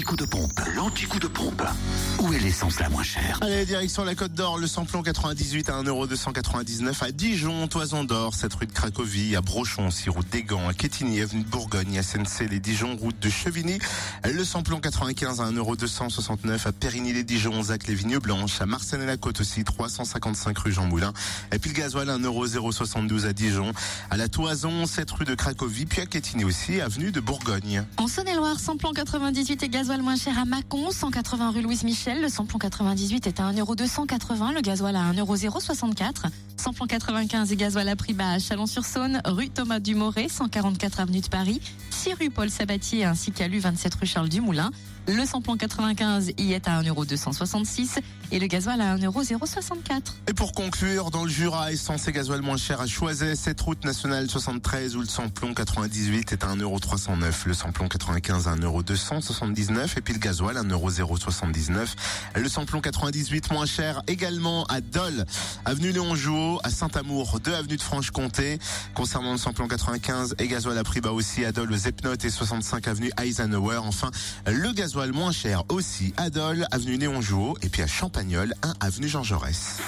l'anti-coup de pompe. L'anti-coup de pompe. Où est l'essence la moins chère? Allez, direction la Côte d'Or, le samplon 98 à 1,299€ à Dijon, Toison d'Or, cette rue de Cracovie, à Brochon, aussi route des Gants, à Quétigny, avenue de Bourgogne, à SNC les Dijon, route de Chevigny, le samplon 95 à 1,269€ à Périgny-les-Dijon, Zac les Vignes Blanches, à Marseille et la Côte aussi, 355 rue Jean Moulin, et puis le gasoil 1,072€ à Dijon, à la Toison, cette rue de Cracovie, puis à Quétigny aussi, avenue de Bourgogne. En Saône-et-Loire, samplon 98 et gasoil moins cher à Mâcon, 180 rue Louise Michel. Le samplon 98 est à 1,280€, le gasoil à 1,064€. Samplon 95 et gasoil à prix bas à Chalon-sur-Saône, rue Thomas Dumoré, 144 avenue de Paris, 6 rue Paul Sabatier ainsi qu'à l'U 27 rue Charles Dumoulin. Le samplon 95 y est à 1,266€ et le gasoil à 1,064€. Et pour conclure, dans le Jura, essence et gasoil moins cher à Choiset, cette route nationale 73 où le samplon 98 est à 1,309€, le samplon 95 à 1,279€ et puis le gasoil à 1,079€. Le samplon 98 moins cher également à Dole, avenue Léon Jouot, à Saint-Amour, 2 avenue de Franche-Comté. Concernant le samplon 95 et gasoil à prix bas aussi à Dole, Zepnote et 65 avenue Eisenhower. Enfin, le gasoil moins cher aussi à Dole, avenue Léon Jouot et puis à Champagnol, 1 avenue Jean Jaurès.